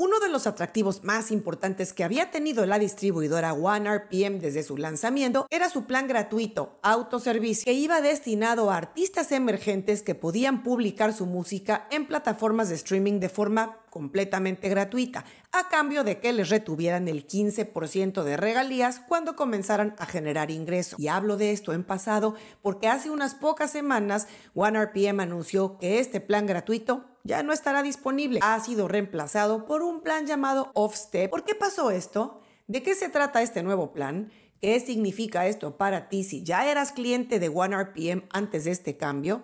Uno de los atractivos más importantes que había tenido la distribuidora OneRPM desde su lanzamiento era su plan gratuito, autoservicio, que iba destinado a artistas emergentes que podían publicar su música en plataformas de streaming de forma completamente gratuita, a cambio de que les retuvieran el 15% de regalías cuando comenzaran a generar ingresos. Y hablo de esto en pasado porque hace unas pocas semanas OneRPM anunció que este plan gratuito ya no estará disponible. Ha sido reemplazado por un plan llamado Offstep. ¿Por qué pasó esto? ¿De qué se trata este nuevo plan? ¿Qué significa esto para ti si ya eras cliente de OneRPM antes de este cambio?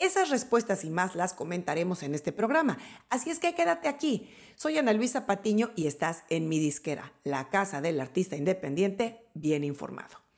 Esas respuestas y más las comentaremos en este programa. Así es que quédate aquí. Soy Ana Luisa Patiño y estás en mi disquera, la casa del artista independiente bien informado.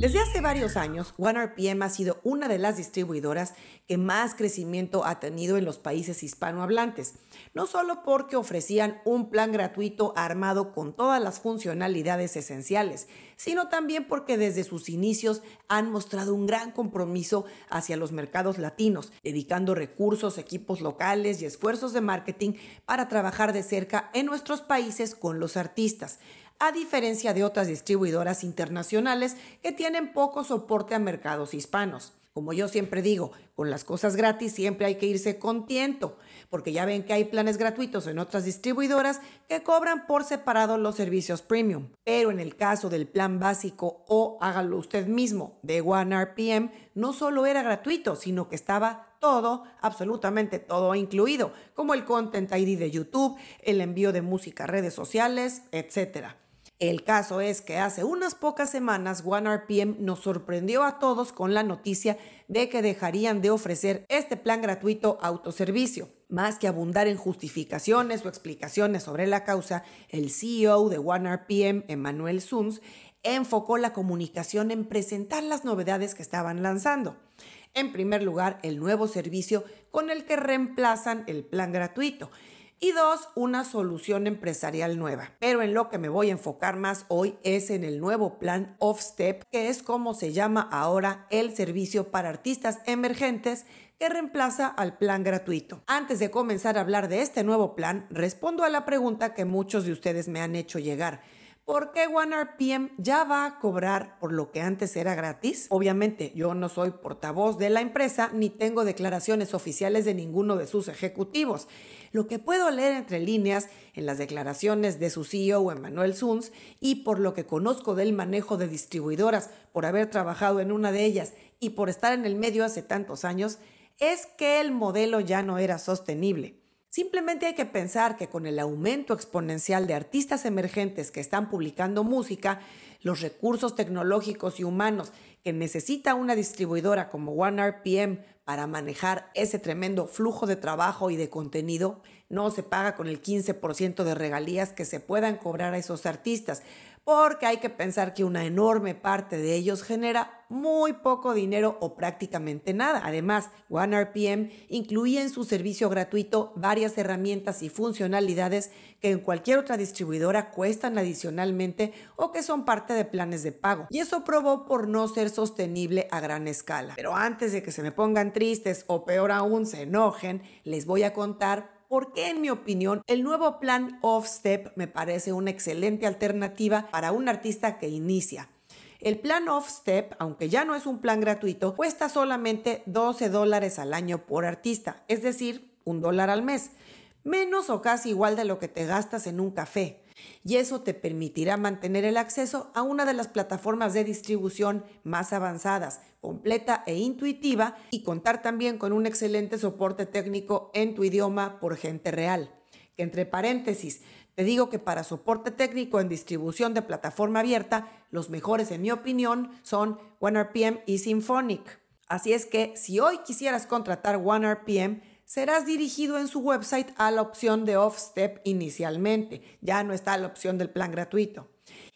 Desde hace varios años, OneRPM ha sido una de las distribuidoras que más crecimiento ha tenido en los países hispanohablantes, no solo porque ofrecían un plan gratuito armado con todas las funcionalidades esenciales, sino también porque desde sus inicios han mostrado un gran compromiso hacia los mercados latinos, dedicando recursos, equipos locales y esfuerzos de marketing para trabajar de cerca en nuestros países con los artistas a diferencia de otras distribuidoras internacionales que tienen poco soporte a mercados hispanos. Como yo siempre digo, con las cosas gratis siempre hay que irse contento, porque ya ven que hay planes gratuitos en otras distribuidoras que cobran por separado los servicios premium. Pero en el caso del plan básico o hágalo usted mismo de OneRPM, no solo era gratuito, sino que estaba todo, absolutamente todo incluido, como el Content ID de YouTube, el envío de música a redes sociales, etc. El caso es que hace unas pocas semanas OneRPM nos sorprendió a todos con la noticia de que dejarían de ofrecer este plan gratuito autoservicio. Más que abundar en justificaciones o explicaciones sobre la causa, el CEO de OneRPM, Emmanuel Suns, enfocó la comunicación en presentar las novedades que estaban lanzando. En primer lugar, el nuevo servicio con el que reemplazan el plan gratuito y dos, una solución empresarial nueva. Pero en lo que me voy a enfocar más hoy es en el nuevo plan Offstep, que es como se llama ahora el servicio para artistas emergentes que reemplaza al plan gratuito. Antes de comenzar a hablar de este nuevo plan, respondo a la pregunta que muchos de ustedes me han hecho llegar. ¿Por qué OneRPM ya va a cobrar por lo que antes era gratis? Obviamente, yo no soy portavoz de la empresa ni tengo declaraciones oficiales de ninguno de sus ejecutivos. Lo que puedo leer entre líneas en las declaraciones de su CEO, Emmanuel Suns, y por lo que conozco del manejo de distribuidoras, por haber trabajado en una de ellas y por estar en el medio hace tantos años, es que el modelo ya no era sostenible. Simplemente hay que pensar que con el aumento exponencial de artistas emergentes que están publicando música, los recursos tecnológicos y humanos que necesita una distribuidora como OneRPM para manejar ese tremendo flujo de trabajo y de contenido, no se paga con el 15% de regalías que se puedan cobrar a esos artistas, porque hay que pensar que una enorme parte de ellos genera muy poco dinero o prácticamente nada. Además, OneRPM incluía en su servicio gratuito varias herramientas y funcionalidades que en cualquier otra distribuidora cuestan adicionalmente o que son parte de planes de pago. Y eso probó por no ser sostenible a gran escala. Pero antes de que se me pongan tristes o peor aún se enojen, les voy a contar porque en mi opinión el nuevo plan Off Step me parece una excelente alternativa para un artista que inicia. El plan Off Step, aunque ya no es un plan gratuito, cuesta solamente 12 dólares al año por artista, es decir, un dólar al mes, menos o casi igual de lo que te gastas en un café y eso te permitirá mantener el acceso a una de las plataformas de distribución más avanzadas, completa e intuitiva y contar también con un excelente soporte técnico en tu idioma por gente real. Que entre paréntesis, te digo que para soporte técnico en distribución de plataforma abierta, los mejores en mi opinión son OneRPM y Symphonic. Así es que si hoy quisieras contratar OneRPM, serás dirigido en su website a la opción de Offstep inicialmente. Ya no está la opción del plan gratuito.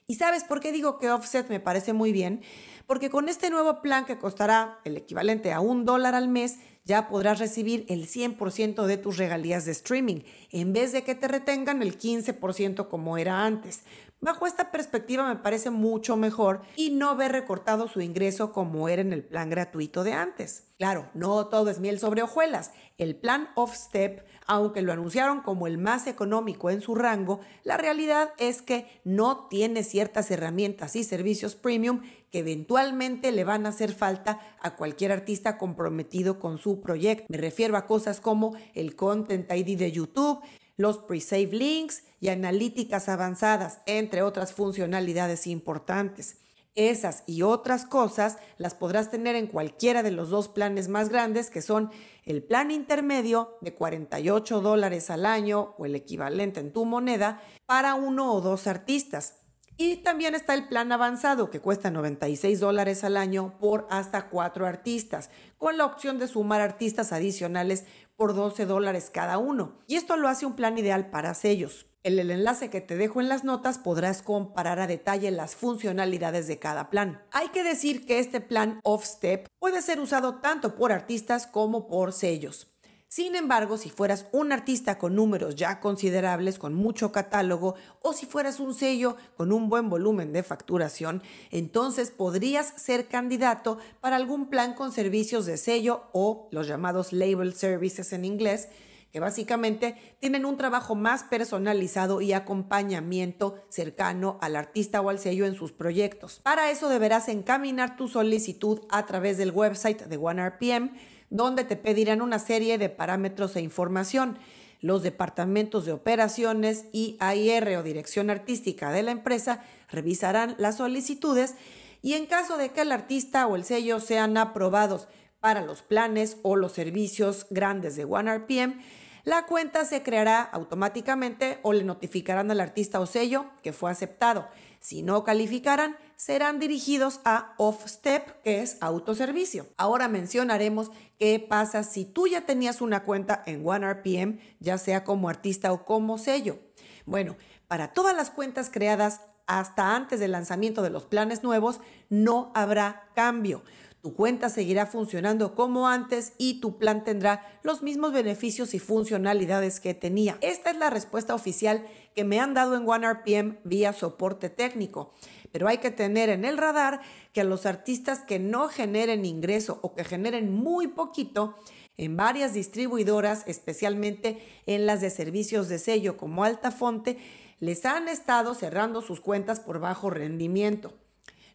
¿Y sabes por qué digo que Offset me parece muy bien? Porque con este nuevo plan que costará el equivalente a un dólar al mes, ya podrás recibir el 100% de tus regalías de streaming, en vez de que te retengan el 15% como era antes. Bajo esta perspectiva me parece mucho mejor y no ver recortado su ingreso como era en el plan gratuito de antes. Claro, no todo es miel sobre hojuelas. El plan Off-Step, aunque lo anunciaron como el más económico en su rango, la realidad es que no tiene ciertas herramientas y servicios premium que eventualmente le van a hacer falta a cualquier artista comprometido con su proyecto. Me refiero a cosas como el Content ID de YouTube, los pre-save links y analíticas avanzadas, entre otras funcionalidades importantes. Esas y otras cosas las podrás tener en cualquiera de los dos planes más grandes, que son el plan intermedio de 48 dólares al año o el equivalente en tu moneda para uno o dos artistas. Y también está el plan avanzado que cuesta 96 dólares al año por hasta cuatro artistas, con la opción de sumar artistas adicionales por 12 dólares cada uno. Y esto lo hace un plan ideal para sellos. En el enlace que te dejo en las notas podrás comparar a detalle las funcionalidades de cada plan. Hay que decir que este plan off-step puede ser usado tanto por artistas como por sellos. Sin embargo, si fueras un artista con números ya considerables, con mucho catálogo, o si fueras un sello con un buen volumen de facturación, entonces podrías ser candidato para algún plan con servicios de sello o los llamados label services en inglés, que básicamente tienen un trabajo más personalizado y acompañamiento cercano al artista o al sello en sus proyectos. Para eso deberás encaminar tu solicitud a través del website de OneRPM donde te pedirán una serie de parámetros e información. Los departamentos de operaciones y AIR o dirección artística de la empresa revisarán las solicitudes y en caso de que el artista o el sello sean aprobados para los planes o los servicios grandes de OneRPM, la cuenta se creará automáticamente o le notificarán al artista o sello que fue aceptado. Si no calificaran, serán dirigidos a off-step, que es autoservicio. Ahora mencionaremos qué pasa si tú ya tenías una cuenta en OneRPM, ya sea como artista o como sello. Bueno, para todas las cuentas creadas hasta antes del lanzamiento de los planes nuevos, no habrá cambio. Tu cuenta seguirá funcionando como antes y tu plan tendrá los mismos beneficios y funcionalidades que tenía. Esta es la respuesta oficial que me han dado en OneRPM vía soporte técnico. Pero hay que tener en el radar que a los artistas que no generen ingreso o que generen muy poquito, en varias distribuidoras, especialmente en las de servicios de sello como Altafonte, les han estado cerrando sus cuentas por bajo rendimiento.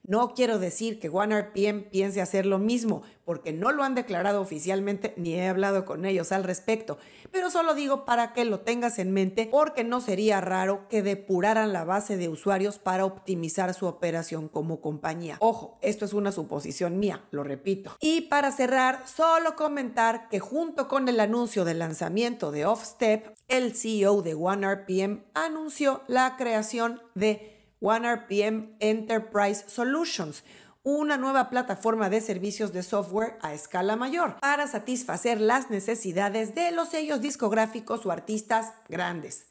No quiero decir que OneRPM piense hacer lo mismo, porque no lo han declarado oficialmente ni he hablado con ellos al respecto, pero solo digo para que lo tengas en mente porque no sería raro que depuraran la base de usuarios para optimizar su operación como compañía. Ojo, esto es una suposición mía, lo repito. Y para cerrar, solo comentar que junto con el anuncio del lanzamiento de Offstep, el CEO de OneRPM anunció la creación de OneRPM Enterprise Solutions, una nueva plataforma de servicios de software a escala mayor para satisfacer las necesidades de los sellos discográficos o artistas grandes.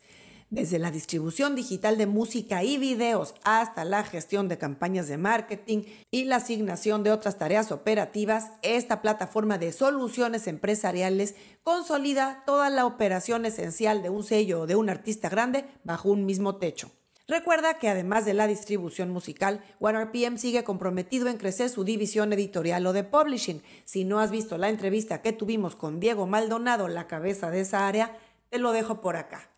Desde la distribución digital de música y videos hasta la gestión de campañas de marketing y la asignación de otras tareas operativas, esta plataforma de soluciones empresariales consolida toda la operación esencial de un sello o de un artista grande bajo un mismo techo. Recuerda que además de la distribución musical, OneRPM sigue comprometido en crecer su división editorial o de publishing. Si no has visto la entrevista que tuvimos con Diego Maldonado, la cabeza de esa área, te lo dejo por acá.